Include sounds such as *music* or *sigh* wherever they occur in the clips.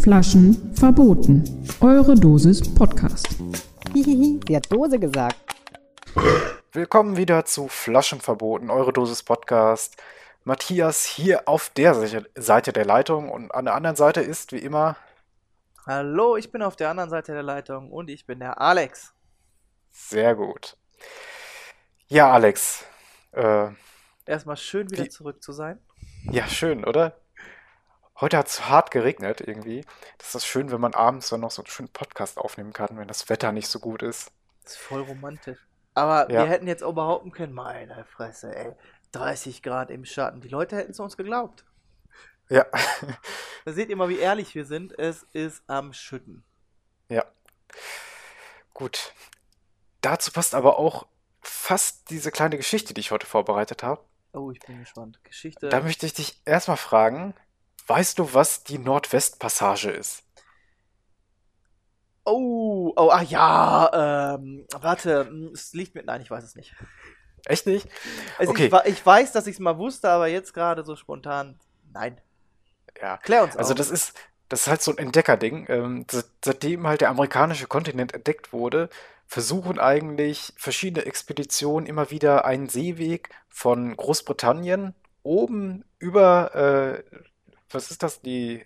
Flaschen verboten. Eure Dosis Podcast. Hihihi, *laughs* sie hat Dose gesagt. Willkommen wieder zu Flaschen verboten, eure Dosis Podcast. Matthias hier auf der Seite- Seite der Leitung und an der anderen Seite ist wie immer Hallo, ich bin auf der anderen Seite der Leitung und ich bin der Alex. Sehr gut. Ja, Alex. Äh, Erstmal schön wieder Wie- zurück zu sein. ja, schön, oder? Heute hat es hart geregnet irgendwie. Das ist schön, wenn man abends dann noch so einen schönen Podcast aufnehmen kann, wenn das Wetter nicht so gut ist. Das ist voll romantisch. Aber Ja. wir hätten jetzt auch behaupten können, meine Fresse, ey, 30 Grad im Schatten. Die Leute hätten es uns geglaubt. Ja, Da seht ihr mal, wie ehrlich wir sind. Es ist am Schütten. ja. Gut. Dazu passt aber auch fast diese kleine Geschichte, die ich heute vorbereitet habe. Oh, ich bin gespannt. Geschichte. Da möchte ich dich erstmal fragen, weißt du, was die Nordwestpassage ist? Oh, oh, ah ja, ähm, warte, hm, es liegt mit, nein, ich weiß es nicht. Echt nicht? Also Okay. ich, ich weiß, dass ich es mal wusste, aber jetzt gerade so spontan, nein. Ja. Klär uns Also auf. das ist, das ist halt so ein Entdeckerding. Ähm, se- seitdem halt der amerikanische Kontinent entdeckt wurde, versuchen eigentlich verschiedene Expeditionen immer wieder einen Seeweg von Großbritannien oben über, äh, was ist das, die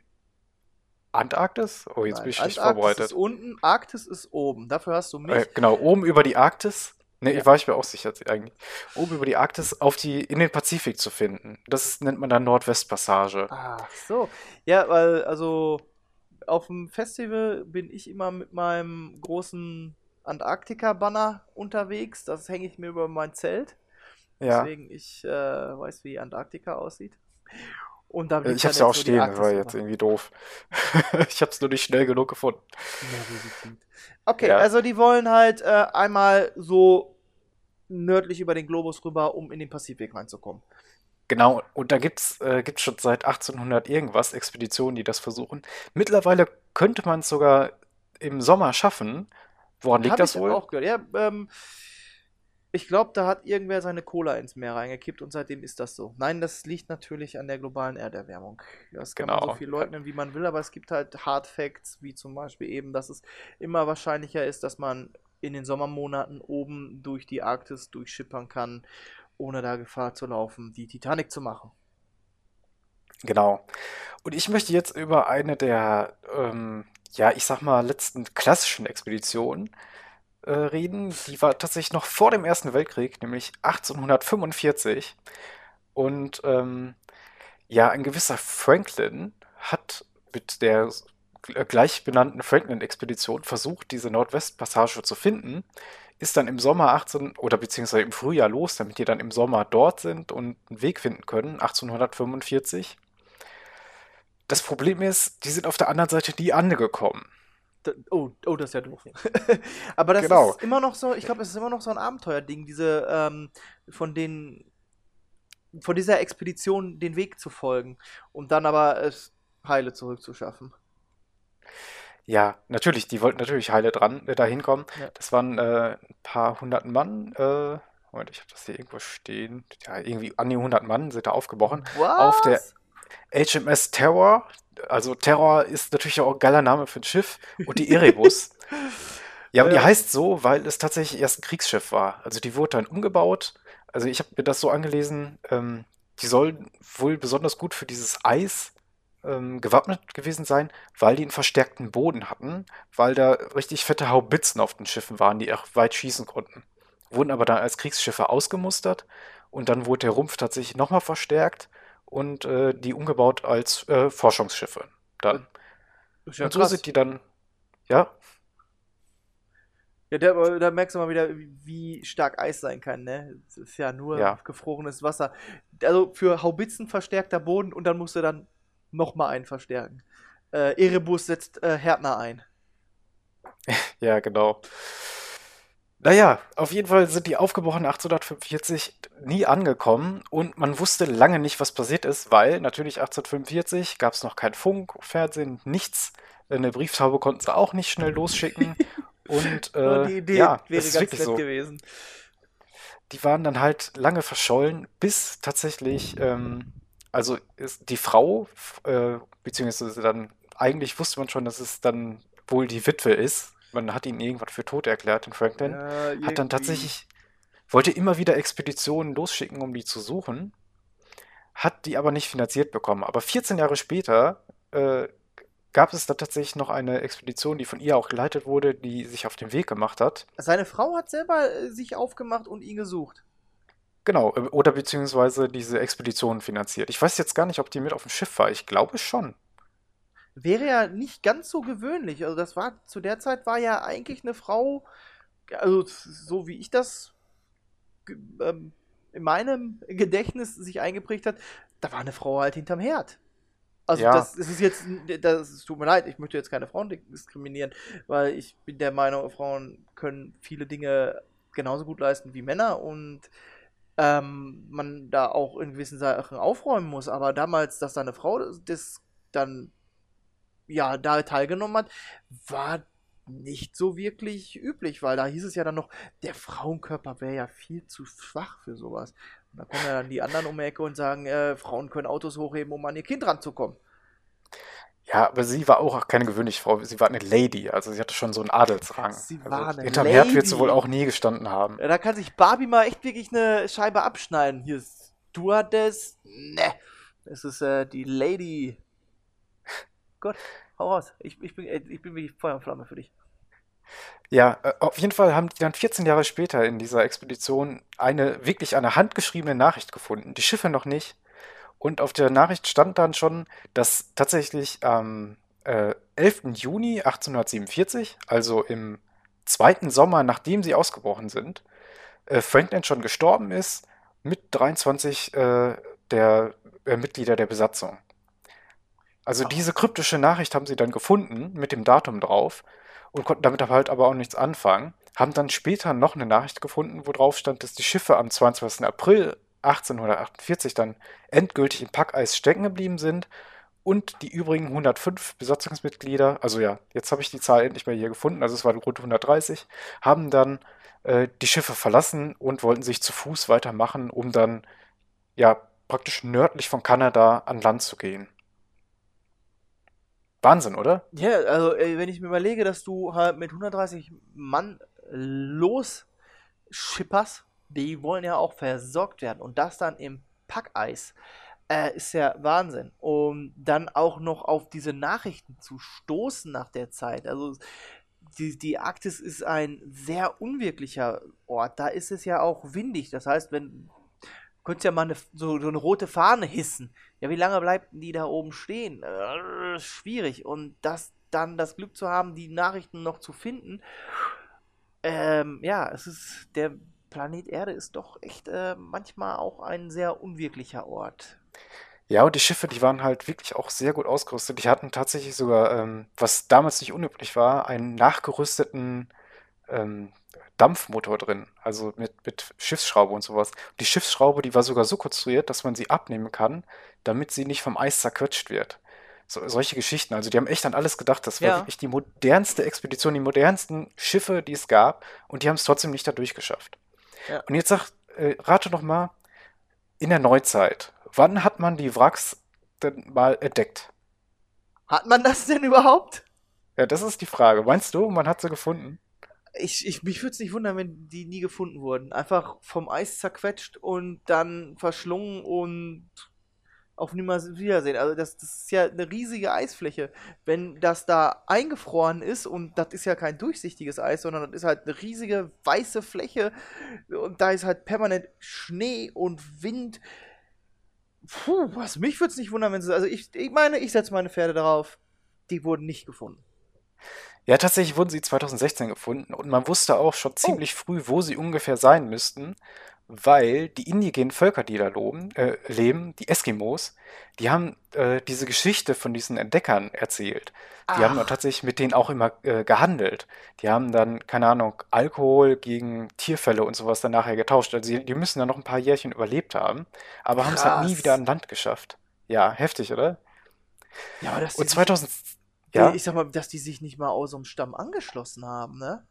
Antarktis? Oh, jetzt Nein, bin ich Antarktis vorbereitet. ist unten, Arktis ist oben. Dafür hast du mich. Äh, genau, oben über die Arktis. Ne, ich war ich mir auch sicher eigentlich. Oben über die Arktis auf die, in den Pazifik zu finden. Das ist, nennt man dann Nordwestpassage. Ach so. Ja, weil, also, auf dem Festival bin ich immer mit meinem großen Antarktika-Banner unterwegs. Das hänge ich mir über mein Zelt. Ja. Deswegen ich äh, weiß, wie Antarktika aussieht. Und da Äh, Ich hab's ja auch stehen, das war jetzt irgendwie doof. *laughs* Ich hab's nur nicht schnell genug gefunden. Okay, Ja. also die wollen halt äh, einmal so nördlich über den Globus rüber, um in den Pazifik reinzukommen. Genau, und da gibt's, äh, gibt's schon seit 1800 irgendwas Expeditionen, die das versuchen. Mittlerweile könnte man es sogar im Sommer schaffen. Woran liegt das wohl? auch gehört. Ja, ähm, ich glaube, da hat irgendwer seine Cola ins Meer reingekippt und seitdem ist das so. Nein, das liegt natürlich an der globalen Erderwärmung. Das kann man so Genau. viel leugnen, wie man will, aber es gibt halt Hard Facts, wie zum Beispiel eben, dass es immer wahrscheinlicher ist, dass man in den Sommermonaten oben durch die Arktis durchschippern kann, ohne da Gefahr zu laufen, die Titanic zu machen. Genau. Und ich möchte jetzt über eine der, ähm, ja, ich sag mal, letzten klassischen Expeditionen äh, reden. Die war tatsächlich noch vor dem Ersten Weltkrieg, nämlich 1845. Und ähm, ja, ein gewisser Franklin hat mit der äh, gleich benannten Franklin-Expedition versucht, diese Nordwestpassage zu finden. Ist dann im Sommer 18 oder beziehungsweise im Frühjahr los, damit die dann im Sommer dort sind und einen Weg finden können, 1845. Das Problem ist, die sind auf der anderen Seite nie angekommen. Da, oh, oh, das ist ja doof. *laughs* Aber das Genau. ist immer noch so, ich glaube, es ist immer noch so ein Abenteuerding, diese, ähm, von den, von dieser Expedition den Weg zu folgen und dann aber es heile zurückzuschaffen. Ja, natürlich, die wollten natürlich heile dran, äh, dahin kommen. Ja. Das waren äh, ein paar hundert Mann. Äh, Moment, ich habe das hier irgendwo stehen. Ja, irgendwie an die 100 Mann sind da aufgebrochen. Auf der Was? HMS Terror. Also Terror ist natürlich auch ein geiler Name für ein Schiff. Und die Erebus. *laughs* Ja, und die heißt so, weil es tatsächlich erst ein Kriegsschiff war. Also die wurde dann umgebaut. Also ich habe mir das so angelesen, ähm, die sollen wohl besonders gut für dieses Eis ähm, gewappnet gewesen sein, weil die einen verstärkten Boden hatten, weil da richtig fette Haubitzen auf den Schiffen waren, die auch weit schießen konnten. Wurden aber dann als Kriegsschiffe ausgemustert und dann wurde der Rumpf tatsächlich nochmal verstärkt und äh, die umgebaut als äh, Forschungsschiffe. Dann. Ja und so krass. sind die dann, ja, Ja, da, da merkst du mal wieder, wie stark Eis sein kann, ne? Es ist ja nur Ja. gefrorenes Wasser. Also für Haubitzen verstärkter Boden und dann musst du dann nochmal einen verstärken. Äh, Erebus setzt äh, Härtner ein. *laughs* Ja, genau. Naja, auf jeden Fall sind die aufgebrochen 1845 nie angekommen und man wusste lange nicht, was passiert ist, weil natürlich 1845 gab es noch kein Funk, Fernsehen, nichts. Eine Brieftaube konnten sie auch nicht schnell losschicken. *laughs* Und *laughs* äh, die Idee ja, wäre ganz nett so. gewesen. Die waren dann halt lange verschollen, bis tatsächlich, ähm, also ist die Frau, äh, beziehungsweise dann, eigentlich wusste man schon, dass es dann wohl die Witwe ist. Man hat ihn irgendwann für tot erklärt, den Franklin. Ja, Hat dann tatsächlich, wollte immer wieder Expeditionen losschicken, um die zu suchen, hat die aber nicht finanziert bekommen. Aber 14 Jahre später äh, gab es da tatsächlich noch eine Expedition, die von ihr auch geleitet wurde, die sich auf den Weg gemacht hat. Seine Frau hat selber äh, sich aufgemacht und ihn gesucht. Genau, äh, oder beziehungsweise diese Expedition finanziert. Ich weiß jetzt gar nicht, ob die mit auf dem Schiff war. Ich glaube schon. Wäre ja nicht ganz so gewöhnlich. Also das war zu der Zeit war ja eigentlich eine Frau, also so wie ich das ähm, in meinem Gedächtnis sich eingeprägt hat, da war eine Frau halt hinterm Herd. Also Ja. das, ist jetzt, das es tut mir leid, ich möchte jetzt keine Frauen diskriminieren, weil ich bin der Meinung, Frauen können viele Dinge genauso gut leisten wie Männer und ähm, man da auch in gewissen Sachen aufräumen muss. Aber damals, dass da eine Frau das dann ja da teilgenommen hat, war nicht so wirklich üblich, weil da hieß es ja dann noch, der Frauenkörper wäre ja viel zu schwach für sowas. Und da kommen ja dann die anderen um die Ecke und sagen, äh, Frauen können Autos hochheben, um an ihr Kind ranzukommen. Ja, aber sie war auch keine gewöhnliche Frau. Sie war eine Lady, also sie hatte schon so einen Adelsrang. Sie Also war eine hinterm Herd wird sie Lady. wohl auch nie gestanden haben. Ja, Da kann sich Barbie mal echt wirklich eine Scheibe abschneiden. Hier ist Stewardess. Ne. Es ist äh, die Lady. Gott, hau raus. Ich, ich, bin, äh, ich bin wie Feuer und Flamme für dich. Ja, äh, auf jeden Fall haben die dann 14 Jahre später in dieser Expedition eine wirklich eine handgeschriebene Nachricht gefunden. Die Schiffe noch nicht. Und auf der Nachricht stand dann schon, dass tatsächlich am äh, 11. Juni 1847, also im zweiten Sommer, nachdem sie ausgebrochen sind, äh, Franklin schon gestorben ist mit 23 äh, der äh, Mitglieder der Besatzung. Also diese kryptische Nachricht haben sie dann gefunden mit dem Datum drauf und konnten damit aber halt aber auch nichts anfangen. Haben dann später noch eine Nachricht gefunden, wo drauf stand, dass die Schiffe am 22. April 1848 dann endgültig im Packeis stecken geblieben sind und die übrigen 105 Besatzungsmitglieder, also ja, jetzt habe ich die Zahl endlich mal hier gefunden, also es waren rund 130, haben dann äh, die Schiffe verlassen und wollten sich zu Fuß weitermachen, um dann ja praktisch nördlich von Kanada an Land zu gehen. Wahnsinn, oder? Ja, also wenn ich mir überlege, dass du halt mit 130 Mann los schipperst, die wollen ja auch versorgt werden und das dann im Packeis, äh, ist ja Wahnsinn. Und dann auch noch auf diese Nachrichten zu stoßen nach der Zeit. Also die, die Arktis ist ein sehr unwirklicher Ort. Da ist es ja auch windig. Das heißt, wenn könntest ja mal eine, so, so eine rote Fahne hissen. Ja, wie lange bleibt die da oben stehen? Äh, schwierig. Und das dann das Glück zu haben, die Nachrichten noch zu finden. Ähm, ja, es ist der Planet Erde ist doch echt äh, manchmal auch ein sehr unwirklicher Ort. Ja, und die Schiffe, die waren halt wirklich auch sehr gut ausgerüstet. Die hatten tatsächlich sogar, ähm, was damals nicht unüblich war, einen nachgerüsteten ähm, Dampfmotor drin, also mit, mit Schiffsschraube und sowas. Die Schiffsschraube, die war sogar so konstruiert, dass man sie abnehmen kann, damit sie nicht vom Eis zerquetscht wird. So, solche Geschichten. Also die haben echt an alles gedacht. Das war Ja. wirklich die modernste Expedition, die modernsten Schiffe, die es gab. Und die haben es trotzdem nicht da durchgeschafft. Ja. Und jetzt sag, äh, rate doch mal, in der Neuzeit, wann hat man die Wracks denn mal entdeckt? Hat man das denn überhaupt? Ja, das ist die Frage. Meinst du, man hat sie gefunden? Ich, ich, mich würde es nicht wundern, wenn die nie gefunden wurden. Einfach vom Eis zerquetscht und dann verschlungen und auf niemals Wiedersehen. Also das, das ist ja eine riesige Eisfläche. Wenn das da eingefroren ist und das ist ja kein durchsichtiges Eis, sondern das ist halt eine riesige weiße Fläche und da ist halt permanent Schnee und Wind. Puh, was mich würde es nicht wundern, wenn sie. Also ich, ich meine, ich setze meine Pferde darauf. Die wurden nicht gefunden. Ja, tatsächlich wurden sie 2016 gefunden und man wusste auch schon ziemlich früh, wo sie ungefähr sein müssten, weil die indigenen Völker, die da loben, äh, leben, die Eskimos, die haben äh, diese Geschichte von diesen Entdeckern erzählt. Die haben Ach. tatsächlich mit denen auch immer äh, gehandelt. Die haben dann, keine Ahnung, Alkohol gegen Tierfälle und sowas dann nachher getauscht. Also die, die müssen dann noch ein paar Jährchen überlebt haben, aber haben es halt nie wieder an Land geschafft. Ja, heftig, oder? Ja, aber dass die Und sich, 2000, äh, ja, ich sag mal, dass die sich nicht mal aus so einem Stamm angeschlossen haben, ne?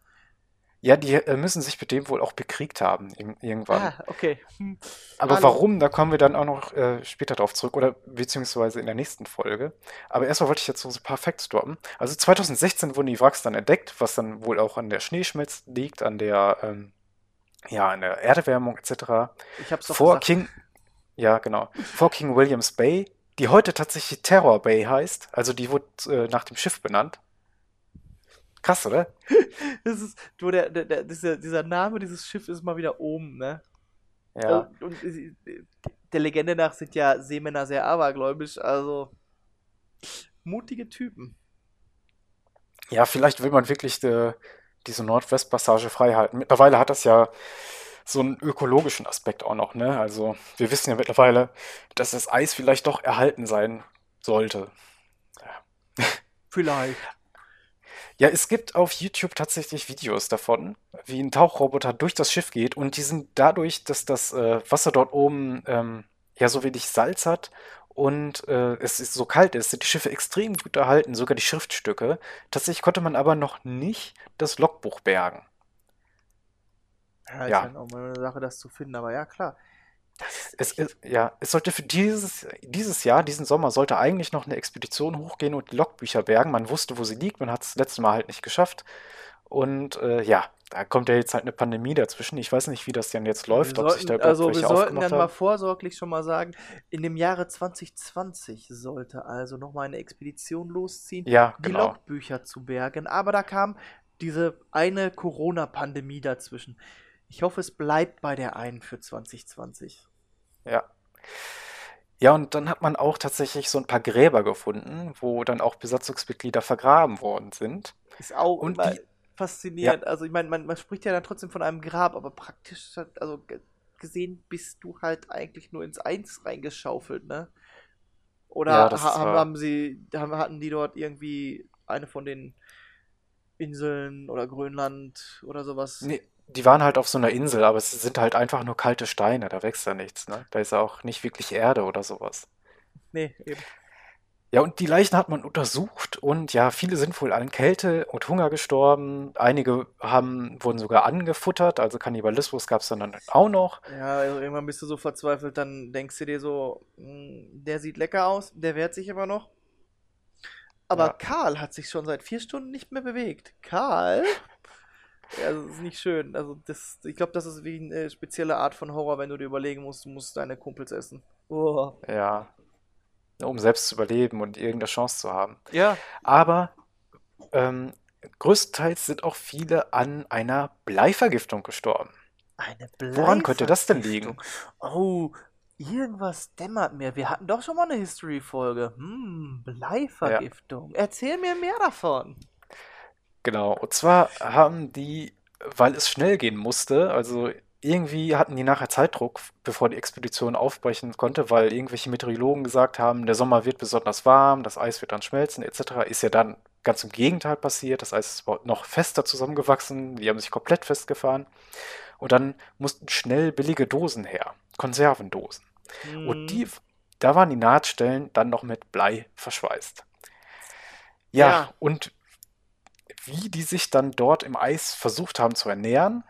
Ja, die äh, müssen sich mit dem wohl auch bekriegt haben ir- irgendwann. Ah, okay. Hm. Aber Hallo. warum, da kommen wir dann auch noch äh, später drauf zurück oder beziehungsweise in der nächsten Folge. Aber erstmal wollte ich jetzt so ein paar Facts droppen. Also 2016 wurden die Wracks dann entdeckt, was dann wohl auch an der Schneeschmelze liegt, an der, ähm, ja, an der Erderwärmung etc. Ich hab's doch Vor gesagt. King, ja, genau, vor King Williams Bay, die heute tatsächlich Terror Bay heißt. Also die wurde äh, nach dem Schiff benannt. Krass, oder? *laughs* Das ist, du, der, der, der, dieser, dieser Name dieses Schiff ist mal wieder oben, ne? Ja. Und, und der Legende nach sind ja Seemänner sehr abergläubisch, also mutige Typen. Ja, vielleicht will man wirklich äh, diese Nordwestpassage frei halten. Mittlerweile hat das ja so einen ökologischen Aspekt auch noch, ne? Also wir wissen ja mittlerweile, dass das Eis vielleicht doch erhalten sein sollte. Vielleicht. Ja, es gibt auf YouTube tatsächlich Videos davon, wie ein Tauchroboter durch das Schiff geht und die sind dadurch, dass das äh, Wasser dort oben ähm, ja so wenig Salz hat und äh, es ist so kalt ist, sind die Schiffe extrem gut erhalten, sogar die Schriftstücke. Tatsächlich konnte man aber noch nicht das Logbuch bergen. Ja, ist Ja. halt auch mal eine Sache, das zu finden, aber ja, klar. Es, ist, ja, es sollte für dieses, dieses Jahr, diesen Sommer, sollte eigentlich noch eine Expedition hochgehen und die Logbücher bergen. Man wusste, wo sie liegt, man hat es das letzte Mal halt nicht geschafft. Und äh, ja, da kommt ja jetzt halt eine Pandemie dazwischen. Ich weiß nicht, wie das denn jetzt läuft, Wir ob sich da überhaupt also wir sollten dann mal vorsorglich schon mal sagen, in dem Jahre 2020 sollte also noch mal eine Expedition losziehen, Ja, die genau. Logbücher zu bergen. Aber da kam diese eine Corona-Pandemie dazwischen. Ich hoffe, es bleibt bei der einen für 2020. Ja. Ja, und dann hat man auch tatsächlich so ein paar Gräber gefunden, wo dann auch Besatzungsmitglieder vergraben worden sind. Ist auch Und die- faszinierend. Also ich meine, man, man spricht ja dann trotzdem von einem Grab, aber praktisch, also ge- gesehen, bist du halt eigentlich nur ins Eins reingeschaufelt, ne? Oder Ja, ha haben, haben sie, haben, hatten die dort irgendwie eine von den Inseln oder Grönland oder sowas? Nee, die waren halt auf so einer Insel, aber es sind halt einfach nur kalte Steine, da wächst ja nichts, ne? Da ist auch nicht wirklich Erde oder sowas. Nee, eben. Ja, und die Leichen hat man untersucht und ja, viele sind wohl an Kälte und Hunger gestorben. Einige haben, wurden sogar angefuttert, also Kannibalismus gab es dann auch noch. Ja, also irgendwann bist du so verzweifelt, dann denkst du dir so, "Mm, der sieht lecker aus, der wehrt sich immer noch. Aber Ja. Karl hat sich schon seit vier Stunden nicht mehr bewegt. Karl? Ja, das ist nicht schön. Also das, ich glaube, das ist wie eine spezielle Art von Horror, wenn du dir überlegen musst, du musst deine Kumpels essen. Oh. Ja, um selbst zu überleben und irgendeine Chance zu haben. Ja, Aber ähm, größtenteils sind auch viele an einer Bleivergiftung gestorben. eine Woran könnte das denn liegen? Bleivergiftung. Oh, irgendwas dämmert mir. Wir hatten doch schon mal eine History-Folge. Hm, Bleivergiftung. Erzähl mir mehr davon. Genau, und zwar haben die, weil es schnell gehen musste, also irgendwie hatten die nachher Zeitdruck, bevor die Expedition aufbrechen konnte, weil irgendwelche Meteorologen gesagt haben, der Sommer wird besonders warm, das Eis wird dann schmelzen, etc. Ist ja dann ganz im Gegenteil passiert. Das Eis ist noch fester zusammengewachsen, die haben sich komplett festgefahren. Und dann mussten schnell billige Dosen her, Konservendosen. Und Hm. die, da waren die Nahtstellen dann noch mit Blei verschweißt. Ja, Ja. und wie die sich dann dort im Eis versucht haben zu ernähren,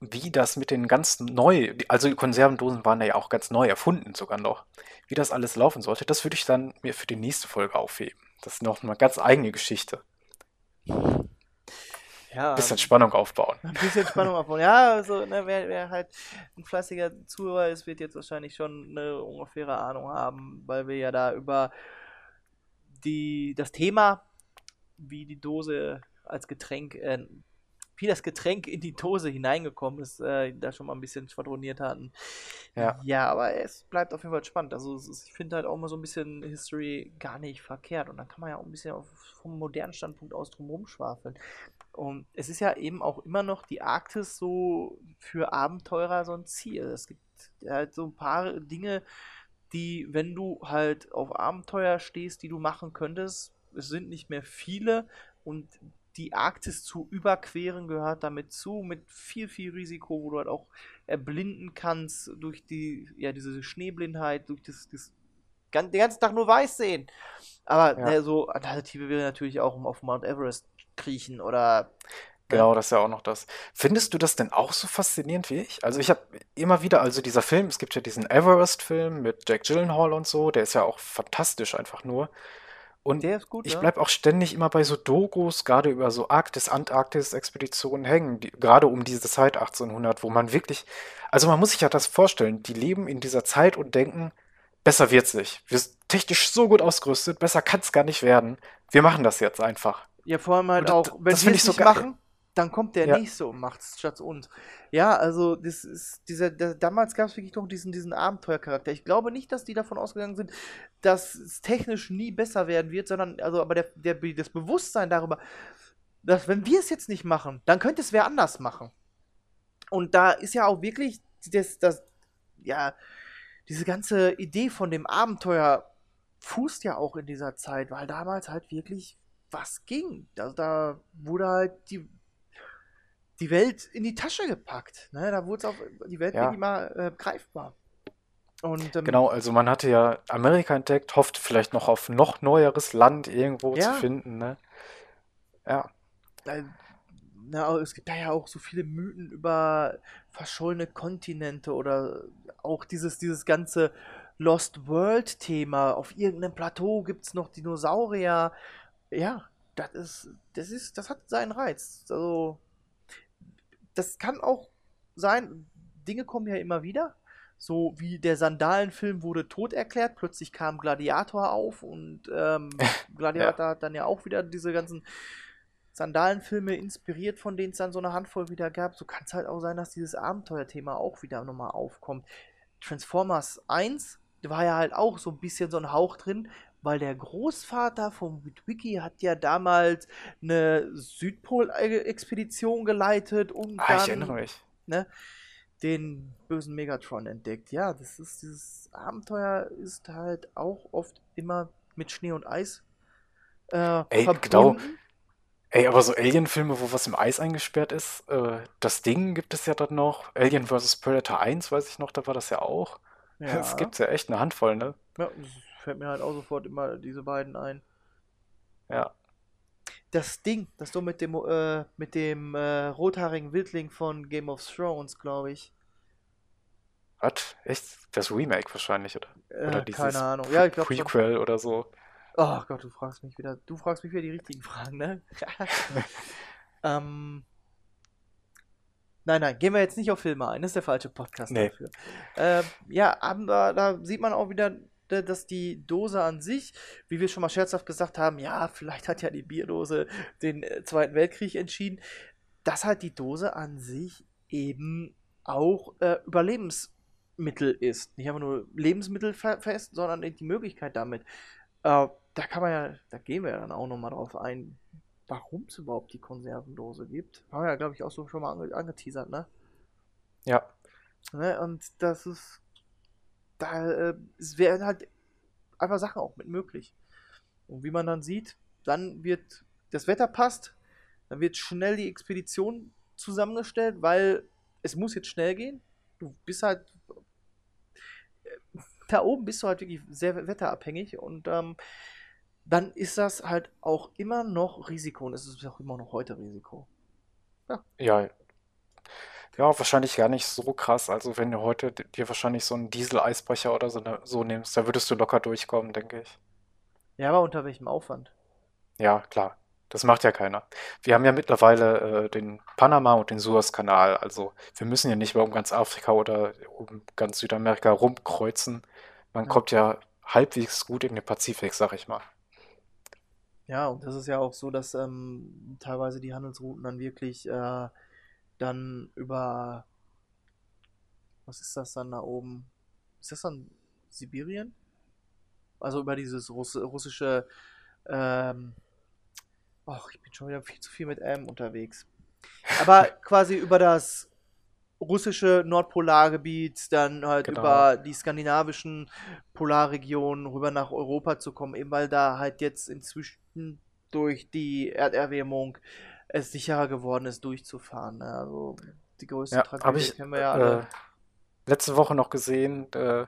wie das mit den ganz neu, also die Konservendosen waren ja auch ganz neu erfunden sogar noch, wie das alles laufen sollte, das würde ich dann mir für die nächste Folge aufheben. Das ist noch eine ganz eigene Geschichte. Ja, Bisschen Spannung aufbauen. ein bisschen Spannung aufbauen. Ja, also, ne, wer, wer halt ein fleißiger Zuhörer ist, wird jetzt wahrscheinlich schon eine ungefähre Ahnung haben, weil wir ja da über die, das Thema, wie die Dose als Getränk äh, wie das Getränk in die Dose hineingekommen ist, äh, da schon mal ein bisschen schwadroniert hatten. Ja. Ja, aber es bleibt auf jeden Fall spannend. Also ist, ich finde halt auch mal so ein bisschen History gar nicht verkehrt. Und dann kann man ja auch ein bisschen auf, vom modernen Standpunkt aus drumherum schwafeln. Und es ist ja eben auch immer noch die Arktis so für Abenteurer so ein Ziel. Es gibt halt so ein paar Dinge, die, wenn du halt auf Abenteuer stehst, die du machen könntest, es sind nicht mehr viele und die Arktis zu überqueren gehört damit zu, mit viel, viel Risiko, wo du halt auch erblinden kannst durch die, ja, diese Schneeblindheit, durch das, das den ganzen Tag nur weiß sehen. Aber Ja. ne, so Alternative wäre natürlich auch um auf Mount Everest kriechen oder Genau, das ist ja auch noch das. Findest du das denn auch so faszinierend wie ich? Also ich habe immer wieder, also dieser Film, es gibt ja diesen Everest-Film mit Jack Gyllenhaal und so, der ist ja auch fantastisch einfach nur. Und gut, ich ja? bleib auch ständig immer bei so Dokus, gerade über so Arktis, Antarktis-Expeditionen hängen, die, gerade um diese Zeit 1800, wo man wirklich, also man muss sich ja das vorstellen, die leben in dieser Zeit und denken, besser wird's nicht. Wir sind technisch so gut ausgerüstet, besser kann's gar nicht werden. Wir machen das jetzt einfach. Ja, vor allem halt Und auch, wenn das wir es ich so nicht geil. machen, dann kommt der Ja. nächste und macht es statt uns. Ja, also das ist dieser, der, damals gab es wirklich noch diesen, diesen Abenteuercharakter. Ich glaube nicht, dass die davon ausgegangen sind, dass es technisch nie besser werden wird, sondern also aber der, der, das Bewusstsein darüber, dass wenn wir es jetzt nicht machen, dann könnte es wer anders machen. Und da ist ja auch wirklich das, das, ja, diese ganze Idee von dem Abenteuer fußt ja auch in dieser Zeit, weil damals halt wirklich was ging. Also da wurde halt die, die Welt in die Tasche gepackt. Ne? Da wurde es auf die Welt Ja. wirklich mal äh, greifbar. Und ähm, Genau, also man hatte ja Amerika entdeckt, hofft vielleicht noch auf noch neueres Land irgendwo Ja. zu finden, ne? Ja, äh, na, es gibt da ja auch so viele Mythen über verschollene Kontinente oder auch dieses, dieses ganze Lost World-Thema. Auf irgendeinem Plateau gibt es noch Dinosaurier. Ja, das ist, das ist, das hat seinen Reiz. Also, das kann auch sein, Dinge kommen ja immer wieder. So wie der Sandalenfilm wurde tot erklärt, plötzlich kam Gladiator auf und ähm, *laughs* Gladiator hat dann ja auch wieder diese ganzen Sandalenfilme inspiriert, von denen es dann so eine Handvoll wieder gab. So kann es halt auch sein, dass dieses Abenteuerthema auch wieder nochmal aufkommt. Transformers 1 war ja halt auch so ein bisschen so ein Hauch drin, weil der Großvater von Witwicky hat ja damals eine Südpol-Expedition geleitet und ah, ich dann erinnere mich. ne, den bösen Megatron entdeckt. Ja, das ist dieses Abenteuer ist halt auch oft immer mit Schnee und Eis äh, Ey, verbunden. genau. Ey, aber so Alien-Filme, wo was im Eis eingesperrt ist, äh, das Ding gibt es ja dann noch. Alien vs. Predator 1, weiß ich noch, da war das ja auch. Ja. Das gibt's ja echt eine Handvoll, ne? Ja, das fällt mir halt auch sofort immer diese beiden ein. Ja. Das Ding, das du mit dem äh, mit dem äh, rothaarigen Wildling von Game of Thrones, glaube ich. Was? Echt? Das Remake wahrscheinlich, oder? Äh, Oder dieses keine Ahnung. Ja, ich glaube schon. Prequel oder so. Oh Gott, du fragst mich wieder. Du fragst mich wieder die richtigen Fragen, ne? *laughs* ähm. Nein, nein, gehen wir jetzt nicht auf Filme ein. Das ist der falsche Podcast Nee. dafür. Ähm, ja, aber da sieht man auch wieder, dass die Dose an sich, wie wir schon mal scherzhaft gesagt haben, ja, vielleicht hat ja die Bierdose den äh, Zweiten Weltkrieg entschieden, dass halt die Dose an sich eben auch äh, Überlebensmittel ist. Nicht einfach nur Lebensmittel fe- fest, sondern die Möglichkeit damit. Äh, da kann man ja, da gehen wir ja dann auch nochmal drauf ein, warum es überhaupt die Konservendose gibt. Haben wir ja, glaube ich, auch so schon mal ange angeteasert, ne? Ja. ne? Und das ist, da, äh, wären halt einfach Sachen auch mit möglich. Und wie man dann sieht, dann wird, das Wetter passt, dann wird schnell die Expedition zusammengestellt, weil es muss jetzt schnell gehen. Du bist halt, da oben bist du halt wirklich sehr wetterabhängig und ähm, dann ist das halt auch immer noch Risiko und es ist auch immer noch heute Risiko. Ja. Ja, wahrscheinlich gar nicht so krass. Also wenn du heute dir wahrscheinlich so einen Diesel-Eisbrecher oder so, ne, so nimmst, da würdest du locker durchkommen, denke ich. Ja, aber unter welchem Aufwand? Ja, klar. Das macht ja keiner. Wir haben ja mittlerweile äh, den Panama- und den Suezkanal. Also wir müssen ja nicht mehr um ganz Afrika oder um ganz Südamerika rumkreuzen. Man Ja. kommt ja halbwegs gut in den Pazifik, sag ich mal. Ja, und das ist ja auch so, dass ähm, teilweise die Handelsrouten dann wirklich äh, dann über, was ist das dann da oben? Ist das dann Sibirien? Also über dieses Russ russische, ähm, ach, ich bin schon wieder viel zu viel mit M unterwegs. Aber *laughs* quasi über das russische Nordpolargebiet, dann halt Genau. über die skandinavischen Polarregionen rüber nach Europa zu kommen, eben weil da halt jetzt inzwischen durch die Erderwärmung es sicherer geworden ist, durchzufahren. Ne? Also die größte Ja, Tragödie kennen wir ja alle. äh, letzte Woche noch gesehen, äh,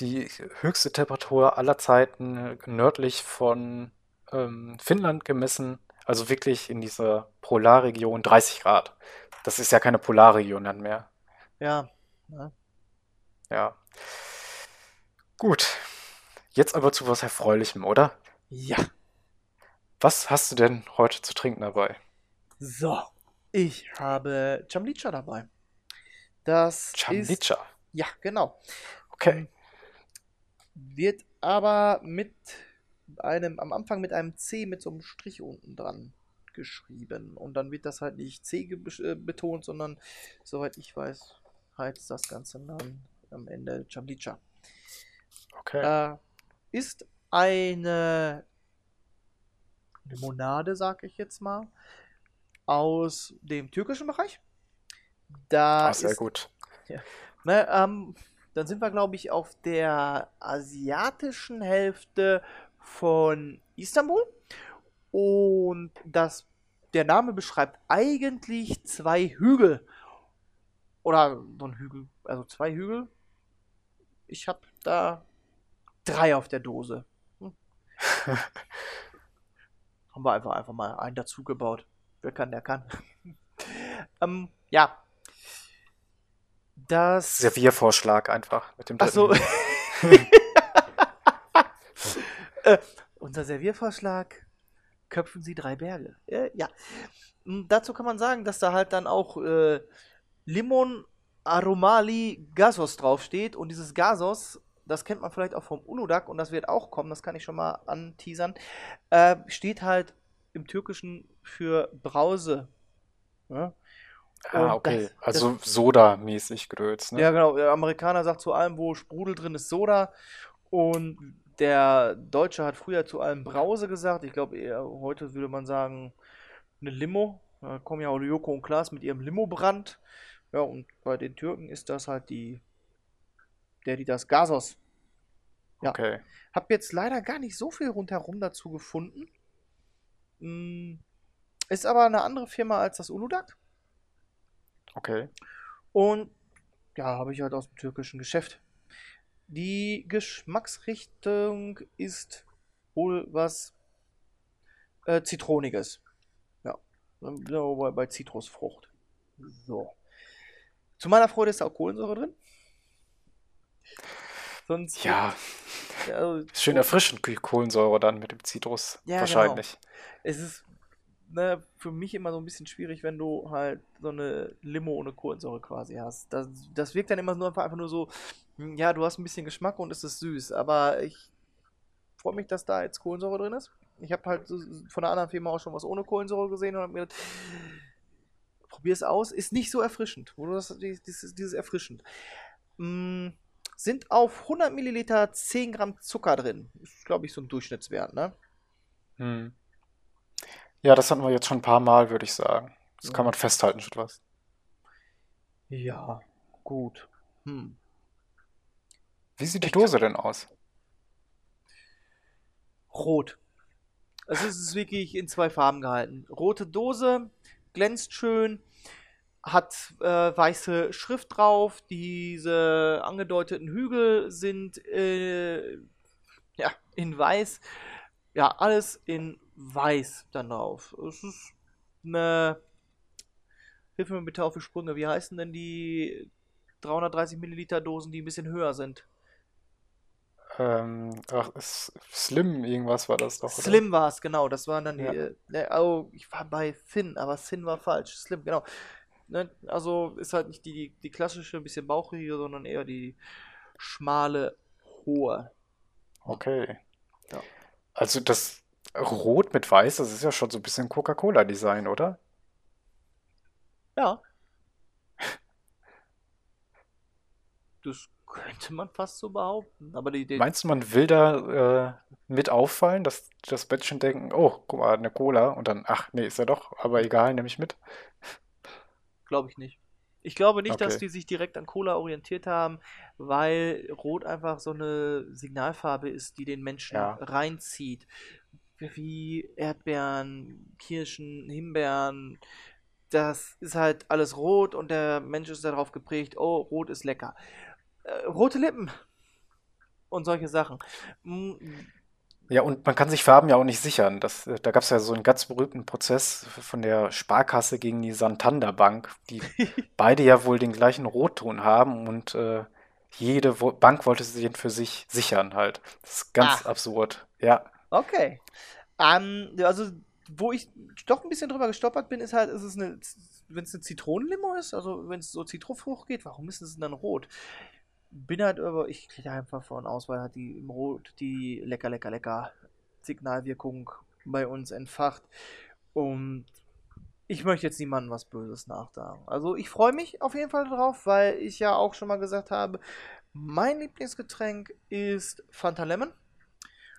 die höchste Temperatur aller Zeiten äh, nördlich von ähm, Finnland gemessen, also wirklich in dieser Polarregion 30 Grad. Das ist ja keine Polarregion dann mehr. Ja, ne? Ja. Gut. Jetzt aber zu was Erfreulichem, oder? Ja. Was hast du denn heute zu trinken dabei? So, ich habe Chamlicha dabei. Das ist, Chamlicha. ja, genau. Okay. Wird aber mit einem, am Anfang mit einem C mit so einem Strich unten dran geschrieben. Und dann wird das halt nicht C äh, betont, sondern soweit ich weiß, heißt das Ganze dann am Ende Chamlicha. Okay. Äh, ist eine Limonade, sag ich jetzt mal, aus dem türkischen Bereich. Da Ah, sehr ist, gut. Ne, ähm, dann sind wir, glaube ich, auf der asiatischen Hälfte von Istanbul. Und das, der Name beschreibt eigentlich zwei Hügel. Oder so ein Hügel, also zwei Hügel. Ich habe da drei auf der Dose. Hm. *laughs* Haben wir einfach, einfach mal einen dazugebaut. Wer kann, der kann. *laughs* ähm, ja. Das. Serviervorschlag einfach mit dem Ach so. dritten. *laughs* *laughs* äh, unser Serviervorschlag: Köpfen Sie drei Berge. Äh, ja. M, Dazu kann man sagen, dass da halt dann auch äh, Limon Aromali Gasos draufsteht. Und dieses Gasos, das kennt man vielleicht auch vom Uludag und das wird auch kommen, das kann ich schon mal anteasern, äh, steht halt im Türkischen für Brause. Ja? Ah, okay. das- Also Soda-mäßig Größ, ne? Ja, genau. Der Amerikaner sagt zu allem, wo Sprudel drin ist, Soda. Und der Deutsche hat früher zu allem Brause gesagt. Ich glaube, heute würde man sagen, eine Limo. Da kommen ja auch Joko und Klaas mit ihrem Limo-Brand. Ja, und bei den Türken ist das halt die. Der, die das Gasos. Ja. Okay. Hab jetzt leider gar nicht so viel rundherum dazu gefunden. Mm, Ist aber eine andere Firma als das Uludag. Okay. Und ja, habe ich halt aus dem türkischen Geschäft. Die Geschmacksrichtung ist wohl was äh, Zitroniges. Ja, bei, bei Zitrusfrucht. So. Zu meiner Freude ist da auch Kohlensäure drin. Sonst Ja, also, schön erfrischend, Kohlensäure dann mit dem Zitrus. Ja, genau. Wahrscheinlich. es ist ne, für mich immer so ein bisschen schwierig, wenn du halt so eine Limo ohne Kohlensäure quasi hast. Das, das wirkt dann immer nur einfach, einfach nur so, hm, ja, du hast ein bisschen Geschmack und es ist süß, aber ich freue mich, dass da jetzt Kohlensäure drin ist. Ich habe halt von einer anderen Firma auch schon was ohne Kohlensäure gesehen und habe mir gedacht, probier es aus, ist nicht so erfrischend. Wo du das, dieses, dieses erfrischend. Mm, sind auf 100 Milliliter 10 Gramm Zucker drin. Ist, glaube ich, so ein Durchschnittswert, ne? Hm. Ja, das hatten wir jetzt schon ein paar Mal, würde ich sagen. Das kann man festhalten, schon was. Ja, gut. Hm. Wie sieht die Ich Dose denn aus? Rot. Also es ist wirklich in zwei Farben gehalten. Rote Dose, glänzt schön, hat äh, weiße Schrift drauf. Diese angedeuteten Hügel sind äh, ja, in weiß. Ja, alles in weiß dann drauf. Es ist eine. Hilf mir bitte auf die Sprünge. Wie heißen denn die 330 Milliliter Dosen, die ein bisschen höher sind? Ähm, ach, Slim, irgendwas war das doch, oder? Slim war es, genau. Das waren dann die. Ja. äh, ne, oh, ich war bei Thin, aber Thin war falsch. Slim, genau. Ne, also ist halt nicht die, die klassische, ein bisschen bauchige, sondern eher die schmale, hohe. Okay. Ja. Also das Rot mit Weiß, das ist ja schon so ein bisschen Coca-Cola-Design, oder? Ja. *laughs* Das könnte man fast so behaupten. Aber die Idee. Meinst du, man will da äh, mit auffallen, dass das Bettchen denken, oh, guck mal, eine Cola und dann, ach, nee, ist ja doch, aber egal, nehme ich mit. Glaube ich nicht. Ich glaube nicht, dass Okay. die sich direkt an Cola orientiert haben, weil Rot einfach so eine Signalfarbe ist, die den Menschen Ja. reinzieht. Wie Erdbeeren, Kirschen, Himbeeren. Das ist halt alles rot und der Mensch ist darauf geprägt, oh, rot ist lecker. Äh, rote Lippen und solche Sachen. Ja, und man kann sich Farben ja auch nicht sichern. Das, äh, da gab es ja so einen ganz berühmten Prozess von der Sparkasse gegen die Santander Bank, die *laughs* beide ja wohl den gleichen Rotton haben und äh, jede Wo Bank wollte sich den für sich sichern halt. Das ist ganz Ah. absurd. Ja, Okay. Ähm, also, wo ich doch ein bisschen drüber gestolpert bin, ist halt, ist es eine, wenn es eine Zitronenlimo ist, also wenn es so Zitronenfrucht geht, warum ist es dann rot? Bin halt über, ich gehe einfach von aus, weil halt die im Rot die lecker, lecker, lecker Signalwirkung bei uns entfacht. Und ich möchte jetzt niemandem was Böses nachsagen. Also ich freue mich auf jeden Fall drauf, weil ich ja auch schon mal gesagt habe, mein Lieblingsgetränk ist Fanta Lemon.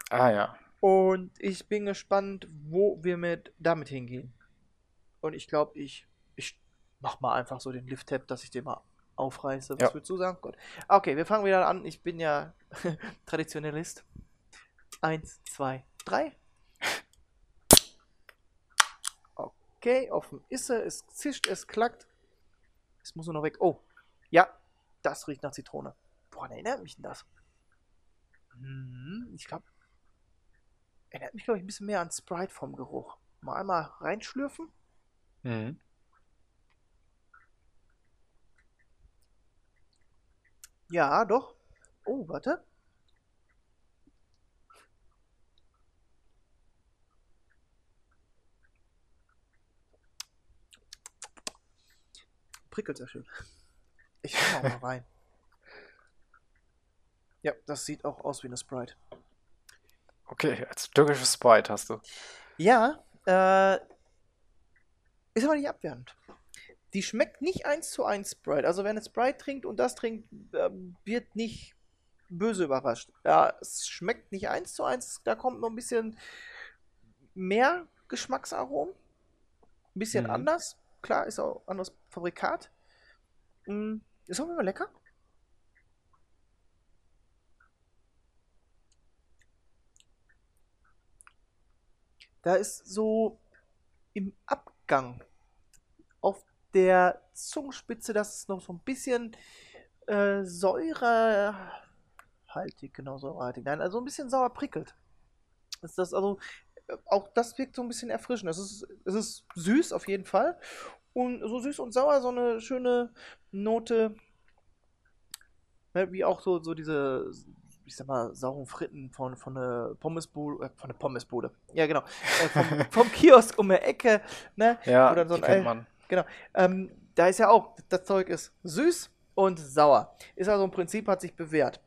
ah ja. Und ich bin gespannt, wo wir mit damit hingehen. Und ich glaube, ich, ich mach mal einfach so den Lift-Tab, dass ich den mal aufreiße. Was Ja. würdest du sagen? Gut. Okay, wir fangen wieder an. Ich bin ja *laughs* Traditionalist. Eins, zwei, drei. Okay, offen ist er. Es zischt, es klackt. Es muss nur noch weg. Oh, ja, das riecht nach Zitrone. Woran erinnert mich denn das? Hm, ich glaube, erinnert mich, glaube ich, ein bisschen mehr an Sprite vom Geruch. Mal einmal reinschlürfen. Mhm. Ja, doch. Oh, warte. Prickelt sehr schön. Ich mach auch mal *laughs* rein. Ja, das sieht auch aus wie eine Sprite. Okay, als türkisches Sprite hast du. Ja, äh, ist aber nicht abwertend. Die schmeckt nicht eins zu eins Sprite. Also wer eine Sprite trinkt und das trinkt, ähm, wird nicht böse überrascht. Ja, es schmeckt nicht eins zu eins. Da kommt noch ein bisschen mehr Geschmacksaromen. Ein bisschen Mhm. anders. Klar, ist auch anderes Fabrikat. Mm, Ist auch immer lecker. Da ist so im Abgang auf der Zungenspitze, das ist noch so ein bisschen äh, säurehaltig, genau säurehaltig. Nein, also ein bisschen sauer prickelt. Ist das also äh, auch das wirkt so ein bisschen erfrischend. Es ist, es ist süß auf jeden Fall und so süß und sauer so eine schöne Note, ne, wie auch so so diese ich sag mal, sauren Fritten von, von der Pommesbude, äh, von der Pommesbude. Ja, genau. Äh, vom, *laughs* vom Kiosk um die Ecke, ne? Ja, Oder so ein, kennt man. Genau. Ähm, da ist ja auch, das Zeug ist süß und sauer. Ist also im Prinzip, hat sich bewährt.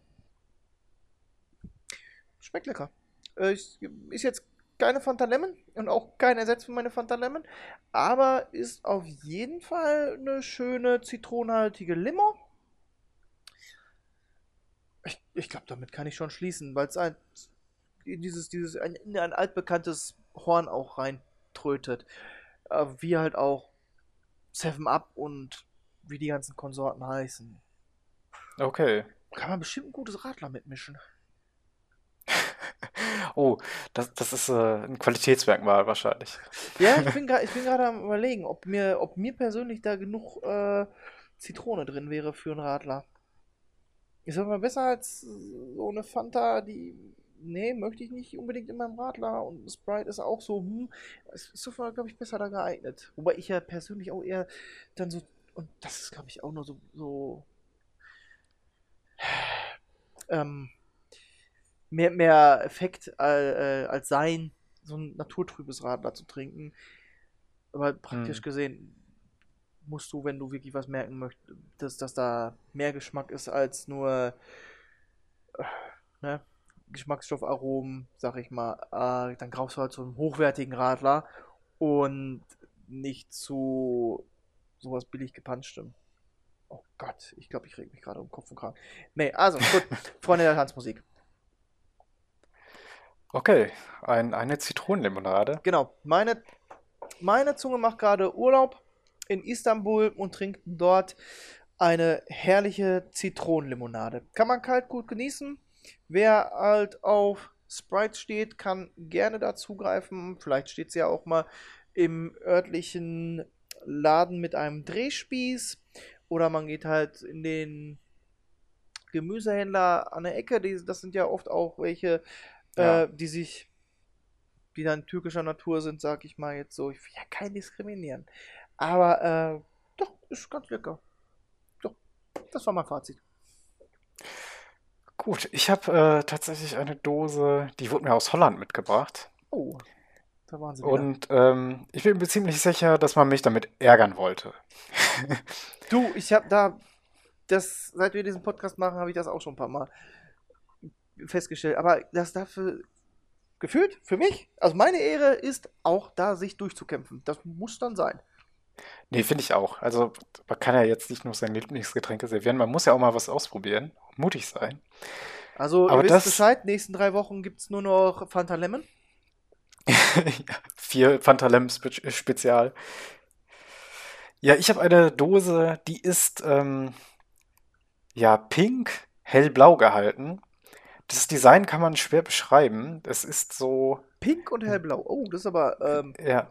Schmeckt lecker. Äh, ist jetzt keine Fanta Lemon und auch kein Ersatz für meine Fanta Lemon, aber ist auf jeden Fall eine schöne zitronenhaltige Limo. Ich, ich glaube, damit kann ich schon schließen, weil es ein, dieses, dieses, ein, in ein altbekanntes Horn auch reintrötet. Äh, wie halt auch Seven Up und wie die ganzen Konsorten heißen. Okay. Kann man bestimmt ein gutes Radler mitmischen. *laughs* Oh, das, das ist äh, ein Qualitätsmerkmal wahrscheinlich. Ja, *laughs* ich bin gerade am überlegen, ob mir, ob mir persönlich da genug äh, Zitrone drin wäre für einen Radler. Ist aber besser als so eine Fanta, die. Nee, möchte ich nicht unbedingt in meinem Radler. Und Sprite ist auch so, hm, ist so, glaube ich, besser da geeignet. Wobei ich ja persönlich auch eher dann so. Und das ist, glaube ich, auch nur so. so ähm, mehr, mehr Effekt äh, äh, als sein, so ein naturtrübes Radler zu trinken. Aber praktisch Hm. gesehen musst du, wenn du wirklich was merken möchtest, dass, dass da mehr Geschmack ist als nur äh, ne, Geschmacksstoffaromen, sag ich mal, äh, dann kaufst du halt so einen hochwertigen Radler und nicht zu sowas billig gepanschtem. Oh Gott, ich glaube, ich reg mich gerade um Kopf und Kragen. Nee, also gut, *laughs* Freunde der Tanzmusik. Okay, ein, eine Zitronenlimonade. Genau, meine, meine Zunge macht gerade Urlaub in Istanbul und trinkt dort eine herrliche Zitronenlimonade. Kann man kalt gut genießen. Wer halt auf Sprite steht, kann gerne dazugreifen. Vielleicht steht sie ja auch mal im örtlichen Laden mit einem Drehspieß. Oder man geht halt in den Gemüsehändler an der Ecke. Die, das sind ja oft auch welche, Ja. äh, die sich, die dann türkischer Natur sind, sag ich mal jetzt so. Ich will ja keinen diskriminieren. Aber äh, doch, ist ganz lecker. Doch, das war mein Fazit. Gut, ich habe äh, tatsächlich eine Dose, die wurde mir aus Holland mitgebracht. Oh, da waren sie wieder. Und ähm, ich bin mir ziemlich sicher, dass man mich damit ärgern wollte. *laughs* Du, ich habe da, das, seit wir diesen Podcast machen, habe ich das auch schon ein paar Mal festgestellt. Aber das dafür gefühlt, für mich, also meine Ehre ist auch da, sich durchzukämpfen. Das muss dann sein. Nee, finde ich auch. Also man kann ja jetzt nicht nur seine Lieblingsgetränke servieren, man muss ja auch mal was ausprobieren, mutig sein. Also, ihr Aber wisst das- Bescheid, nächsten drei Wochen gibt es nur noch Fanta Lemon. Ja, *laughs* vier Fanta Lemon Spe Spezial. Ja, ich habe eine Dose, die ist ähm, ja pink, hellblau gehalten. Das Design kann man schwer beschreiben. Es ist so Pink und hellblau. Oh, das ist aber, ähm, ja,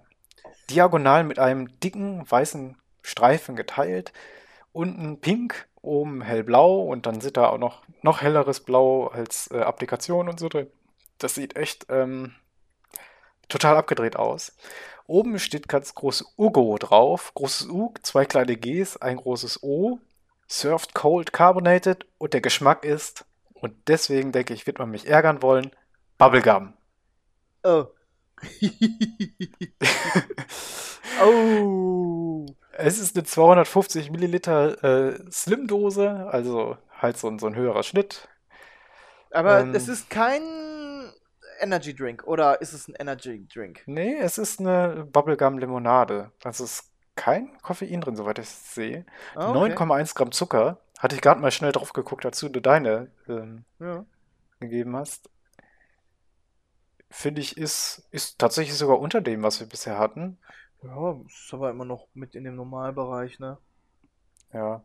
diagonal mit einem dicken weißen Streifen geteilt. Unten pink, oben hellblau und dann sind da auch noch, noch helleres Blau als äh, Applikation und so drin. Das sieht echt ähm, total abgedreht aus. Oben steht ganz groß Ugo drauf. Großes U, zwei kleine Gs, ein großes O. Served cold carbonated und der Geschmack ist, und deswegen denke ich, wird man mich ärgern wollen, Bubblegum. oh. *laughs* oh. Es ist eine 250 Milliliter äh, Slim-Dose, also halt so ein, so ein höherer Schnitt. Aber Ähm. es ist kein Energy Drink, oder ist es ein Energy Drink? Nee, es ist eine Bubblegum-Limonade. Also ist kein Koffein drin, soweit ich es sehe. Ah, okay. 9,1 Gramm Zucker. Hatte ich gerade mal schnell drauf geguckt, dazu du deine ähm, Ja. gegeben hast. Finde ich, ist, ist tatsächlich sogar unter dem, was wir bisher hatten. Ja, ist aber immer noch mit in dem Normalbereich, ne? Ja.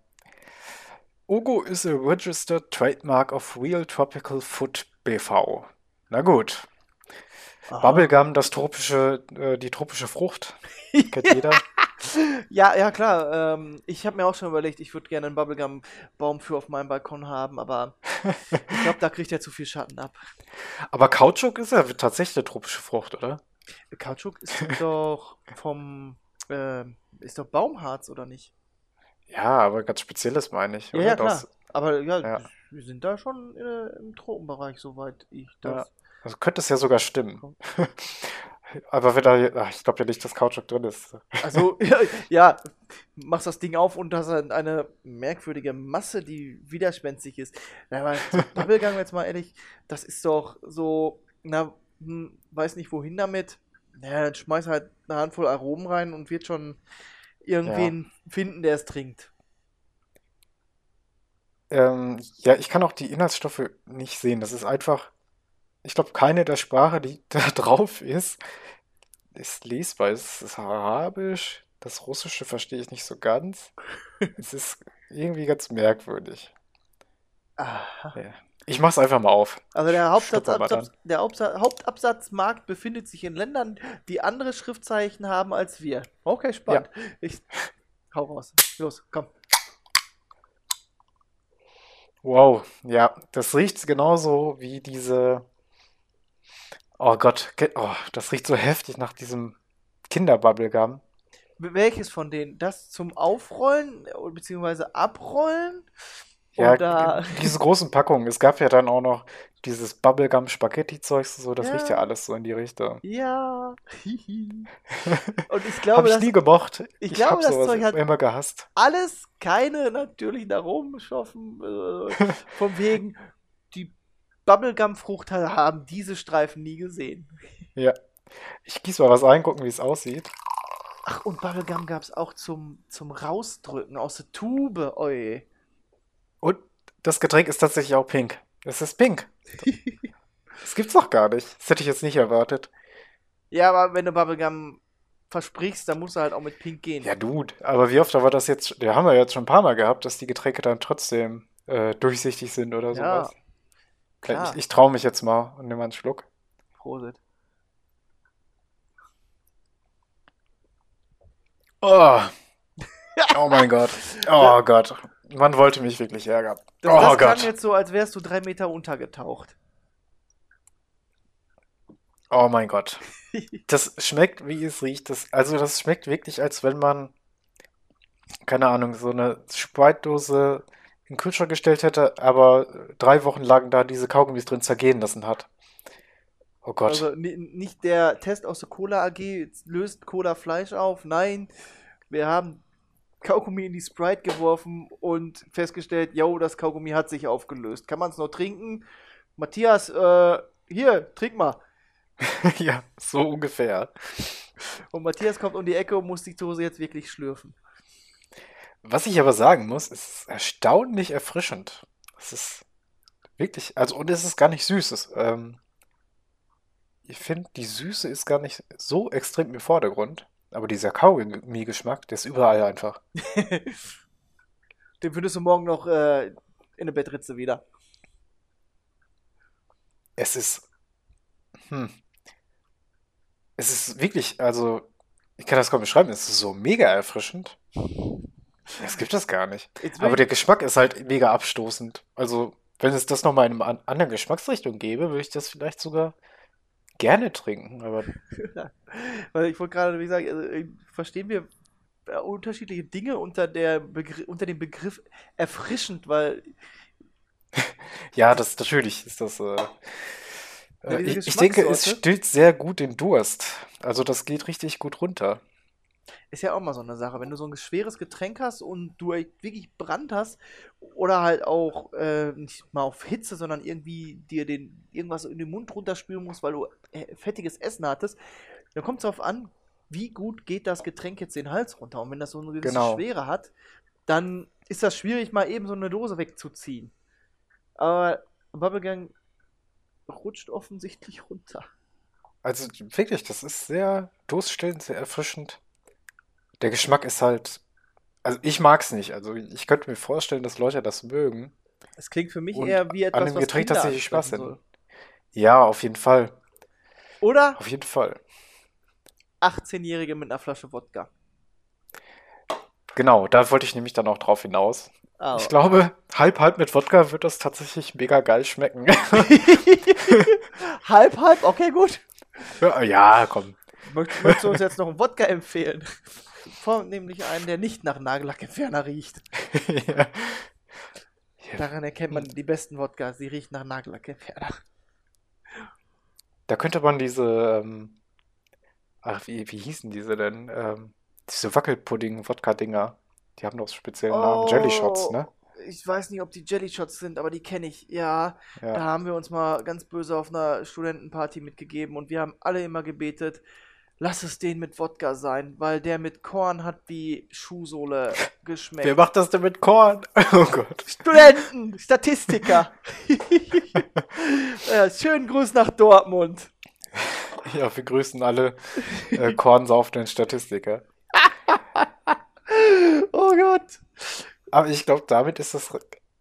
Ugo is a registered trademark of Real Tropical Food BV. Na gut. Aha. Bubblegum, das tropische, äh, die tropische Frucht. *laughs* Kennt jeder. *laughs* Ja, ja, klar. Ähm, ich habe mir auch schon überlegt, ich würde gerne einen Bubblegum-Baum für auf meinem Balkon haben, aber ich glaube, da kriegt er zu viel Schatten ab. Aber Kautschuk ist ja tatsächlich eine tropische Frucht, oder? Kautschuk ist doch vom, ähm, ist doch Baumharz, oder nicht? Ja, aber ganz spezielles meine ich. Ja, ja, klar. Das, Aber ja, Ja. wir sind da schon äh, im Tropenbereich, soweit ich das. also könnte es ja sogar stimmen. *laughs* Aber wenn da, ach, ich glaube ja nicht, dass Kautschuk drin ist. Also, *laughs* ja, ja, machst das Ding auf und das ist eine merkwürdige Masse, die widerspenstig ist. Ja, Aber so *laughs* Bubblegum, jetzt mal ehrlich, das ist doch so, na, hm, weiß nicht wohin damit. Ja, dann schmeiß halt eine Handvoll Aromen rein und wird schon irgendwen finden, der es trinkt. Ähm, ja, ich kann auch die Inhaltsstoffe nicht sehen. Das ist einfach, ich glaube, keine der Sprache, die *laughs* da drauf ist, ist lesbar. Es ist Arabisch, das Russische verstehe ich nicht so ganz. Es ist irgendwie ganz merkwürdig. Aha. Ja. Ich mach's einfach mal auf. Also der, Hauptsatzabsatz, der Hauptabsatzmarkt befindet sich in Ländern, die andere Schriftzeichen haben als wir. Okay, spannend. Ich hau raus. Los, komm. Wow, ja, das riecht genauso wie diese. Oh Gott, oh, das riecht so heftig nach diesem Kinderbubblegum. Welches von denen? Das zum Aufrollen äh, bzw. Abrollen? Ja, Oder diese großen Packungen. Es gab ja dann auch noch dieses Bubblegum-Spaghetti-Zeugs so, das riecht ja Ja. alles so in die Richtung. ja. *laughs* Und ich Habe glaube, ich dass nie gemocht. ich Ich glaube, habe das Zeug hat- immer gehasst. alles keine natürlichen Aromenstoffen äh, *laughs* vom wegen die Bubblegum-Frucht haben diese Streifen nie gesehen. Ja. Ich gieße mal was ein, gucken, wie es aussieht. Ach, und Bubblegum gab es auch zum, zum Rausdrücken aus der Tube. Oi. Und das Getränk ist tatsächlich auch pink. Es ist pink. *laughs* Das gibt's doch gar nicht. Das hätte ich jetzt nicht erwartet. Ja, aber wenn du Bubblegum versprichst, dann musst du halt auch mit Pink gehen. Ja, Dude. Aber wie oft war das jetzt? Ja, haben wir jetzt schon ein paar Mal gehabt, dass die Getränke dann trotzdem äh, durchsichtig sind oder Ja, sowas. Klar. Ich, ich traue mich jetzt mal und nehme einen Schluck. Prosit. Oh. *laughs* Oh mein Gott. Oh Gott. Man wollte mich wirklich ärgern. Das, oh das Gott. klang jetzt so, als wärst du drei Meter untergetaucht. Oh mein Gott. *laughs* Das schmeckt, wie es riecht. Das, also das schmeckt wirklich, als wenn man, keine Ahnung, so eine Sprite-Dose in den Kühlschrank gestellt hätte, aber drei Wochen lang da diese Kaugummis drin zergehen lassen hat. Oh Gott. Also ni- nicht der Test aus der Cola AG löst Cola Fleisch auf. Nein, wir haben Kaugummi in die Sprite geworfen und festgestellt, yo, das Kaugummi hat sich aufgelöst. Kann man es noch trinken? Matthias, äh, hier, trink mal. *laughs* Ja, so ungefähr. Und Matthias kommt um die Ecke und muss die Dose jetzt wirklich schlürfen. Was ich aber sagen muss, ist erstaunlich erfrischend. Es ist wirklich, also und es ist gar nicht süß. Es, ähm, ich finde, die Süße ist gar nicht so extrem im Vordergrund. Aber dieser Kaugummi-Geschmack, der ist überall einfach. *laughs* Den findest du morgen noch äh, in der Bettritze wieder. Es ist, hm, es ist wirklich, also ich kann das kaum beschreiben, es ist so mega erfrischend. *laughs* Es gibt das gar nicht. Aber der Geschmack ist halt mega abstoßend. Also, wenn es das nochmal in einer an- anderen Geschmacksrichtung gäbe, würde ich das vielleicht sogar gerne trinken. Aber *laughs* Weil ich wollte gerade, wie gesagt, also, äh, verstehen wir äh, unterschiedliche Dinge unter, der Begr unter dem Begriff erfrischend, weil *laughs* ja, das natürlich ist das. Äh, Ja, äh, ich, ich denke, es stillt sehr gut den Durst. Also, das geht richtig gut runter. Ist ja auch mal so eine Sache. Wenn du so ein schweres Getränk hast und du echt wirklich Brand hast oder halt auch äh, nicht mal auf Hitze, sondern irgendwie dir den irgendwas in den Mund runterspülen musst, weil du äh, fettiges Essen hattest, dann kommt es darauf an, wie gut geht das Getränk jetzt den Hals runter. Und wenn das so eine gewisse Genau. Schwere hat, dann ist das schwierig, mal eben so eine Dose wegzuziehen. Aber Bubblegum rutscht offensichtlich runter. Also, wirklich, das ist sehr durststillend, sehr erfrischend. Der Geschmack ist halt. Also, ich mag es nicht. Also, ich könnte mir vorstellen, dass Leute das mögen. Es klingt für mich Und eher wie etwas, an dem was Getränk Kinder tatsächlich Spaß hätten. Ja, auf jeden Fall. Oder Auf jeden Fall. 18-Jährige mit einer Flasche Wodka. Genau, da wollte ich nämlich dann auch drauf hinaus. Ah, Ich glaube, halb halb mit Wodka wird das tatsächlich mega geil schmecken. *laughs* halb, halb, okay, gut. Ja, komm. Möcht- Möchtest du uns jetzt noch einen Wodka empfehlen? Vornehmlich einen, der nicht nach Nagellackentferner riecht. *laughs* Ja. Daran erkennt man die besten Wodkas, die riechen nach Nagellackentferner. Da könnte man diese, ähm, ach, wie, wie hießen diese denn? Ähm, diese Wackelpudding-Wodka-Dinger. Die haben doch speziellen Namen. Jelly Shots, ne? Oh, Ich weiß nicht, ob die Jelly Shots sind, aber die kenne ich. Ja, da Ja. haben wir uns mal ganz böse auf einer Studentenparty mitgegeben und wir haben alle immer gebetet, lass es den mit Wodka sein, weil der mit Korn hat wie Schuhsohle *laughs* geschmeckt. Wer macht das denn mit Korn? *laughs* Oh Gott. Studenten, Statistiker. *laughs* ja, schönen Gruß nach Dortmund. Ja, wir grüßen alle äh, kornsaufenden Statistiker. Oh Gott. Aber ich glaube, damit ist das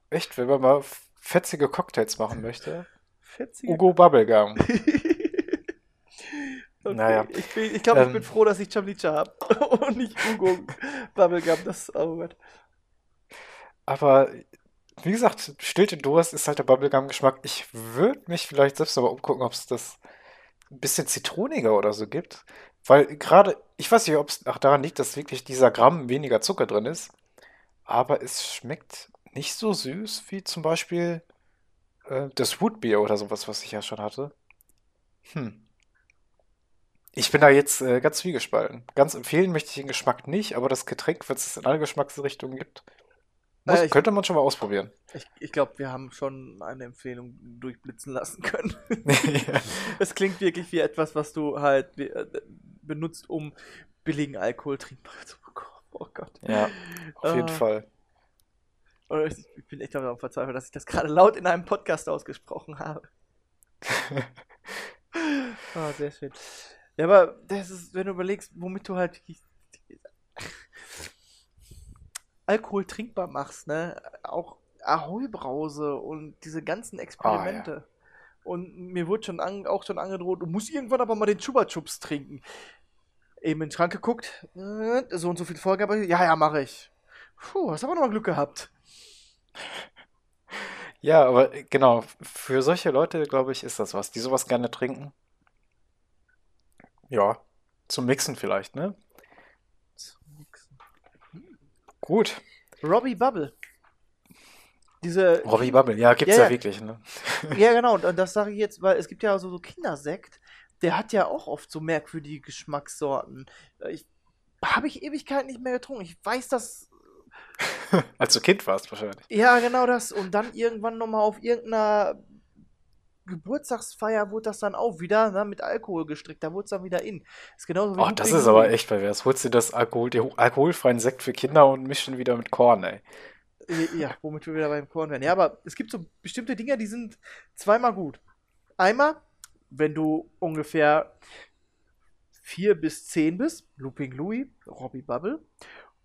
echt, wenn man mal fetzige Cocktails machen möchte. Fetzige. Ugo Bubblegum. Okay, Naja. Ich, bin- ich glaube, ich Ähm. bin froh, dass ich Chamlicha habe. *laughs* Und nicht Ugo Bubblegum. Das, oh Gott. Aber wie gesagt, stillt den Durst ist halt der Bubblegum-Geschmack. Ich würde mich vielleicht selbst aber umgucken, ob es das ein bisschen zitroniger oder so gibt. Weil gerade, ich weiß nicht, ob es auch daran liegt, dass wirklich dieser Gramm weniger Zucker drin ist. Aber es schmeckt nicht so süß wie zum Beispiel äh, das Rootbeer oder sowas, was ich ja schon hatte. Hm. Ich bin da jetzt äh, ganz zwiegespalten. Ganz empfehlen möchte ich den Geschmack nicht, aber das Getränk, wenn es in alle Geschmacksrichtungen gibt, Muss, Äh, ich- könnte man schon mal ausprobieren. Ich, ich glaube, wir haben schon eine Empfehlung durchblitzen lassen können. *laughs* *laughs* Es klingt wirklich wie etwas, was du halt äh, benutzt, um billigen Alkohol trinkbar zu bekommen. Oh Gott. ja, auf jeden Ah. Fall. Oder Ich bin echt daran verzweifelt, dass ich das gerade laut in einem Podcast ausgesprochen habe. *laughs* Ah, sehr schön. Ja, aber das ist, wenn du überlegst, womit du halt Alkohol trinkbar machst, ne? Auch Ahoi-Brause und diese ganzen Experimente. Und mir wurde schon an, auch schon angedroht, du musst irgendwann aber mal den Chupa Chups trinken. Eben in den Schrank geguckt, äh, so und so viel Vorgabe, ja, ja, mache ich. Puh, hast aber noch mal Glück gehabt. Ja, aber genau, für solche Leute, glaube ich, ist das was, die sowas gerne trinken. Ja, zum Mixen vielleicht, ne? Gut. Robbie Bubble. Diese. Robbie Bubble, ja, gibt's Ja, ja, wirklich, ne? *laughs* Ja, genau. Und das sage ich jetzt, weil es gibt ja so, so Kindersekt, der hat ja auch oft so merkwürdige Geschmackssorten. Ich habe ich Ewigkeiten nicht mehr getrunken. Ich weiß das. *laughs* Als du Kind warst wahrscheinlich. Ja, genau das. Und dann irgendwann nochmal auf irgendeiner Geburtstagsfeier wurde das dann auch wieder ne, mit Alkohol gestrickt. Da wurde es dann wieder in. Ist genauso wie Oh, das ist aber echt pervers. Holst dir das Alkohol, den alkoholfreien Sekt für Kinder und mischst ihn wieder mit Korn, ey. Ja, womit wir wieder beim Korn werden. Ja, aber es gibt so bestimmte Dinge, die sind zweimal gut. Einmal, wenn du ungefähr vier bis zehn bist, Looping Louis, Robbie Bubble.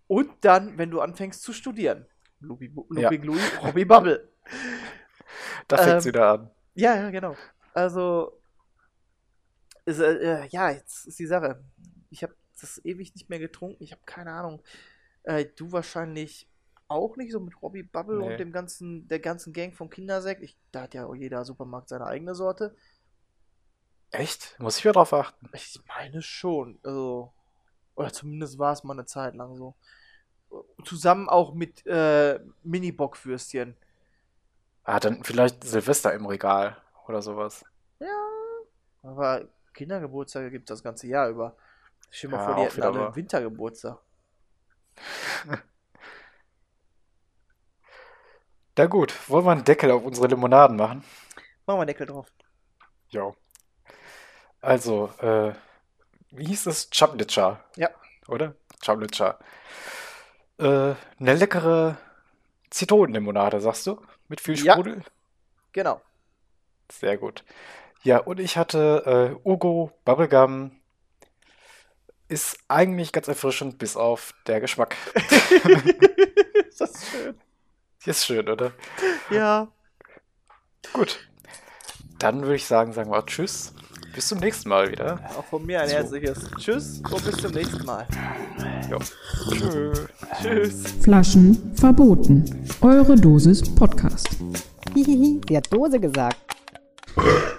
Und dann, wenn du anfängst zu studieren, Looping, Ja. Louis, Robbie Bubble. *laughs* Da fängt's Ähm, wieder an. Ja, ja, genau. Also, ist, äh, äh, ja, jetzt ist die Sache. Ich habe das ewig nicht mehr getrunken. Ich habe keine Ahnung. Äh, du wahrscheinlich auch nicht, so mit Robbie Bubble Nee. und dem ganzen, der ganzen Gang vom Kindersekt. Ich, da hat ja auch jeder Supermarkt seine eigene Sorte. Echt? Muss ich wieder drauf achten. Ich meine schon. Also, oder zumindest war es mal eine Zeit lang so. Zusammen auch mit äh, Mini-Bockwürstchen. Ah, dann vielleicht Silvester im Regal oder sowas. Ja. Aber Kindergeburtstage gibt es das ganze Jahr über. Stell dir mal Ja, vor, die hätten alle. Wintergeburtstag. *laughs* Na gut, wollen wir einen Deckel auf unsere Limonaden machen? Machen wir einen Deckel drauf. Ja. Also, äh, wie hieß das? Chaplitcha. Ja. Oder? Chaplitcha. Äh, eine leckere Zitronenlimonade, sagst du? Mit viel Ja. Sprudel? Genau. Sehr gut. Ja, und ich hatte äh, Ugo Bubblegum. Ist eigentlich ganz erfrischend, bis auf der Geschmack. *laughs* *laughs* ist das schön. Ist schön, oder? Ja. Gut. Dann würde ich sagen, sagen wir Tschüss. Bis zum nächsten Mal wieder. Auch von mir ein So. herzliches Tschüss und bis zum nächsten Mal. Jo. Tschö. Tschüss. Flaschen verboten. Eure Dosis Podcast. Hihihi, *laughs* sie hat Dose gesagt. *laughs*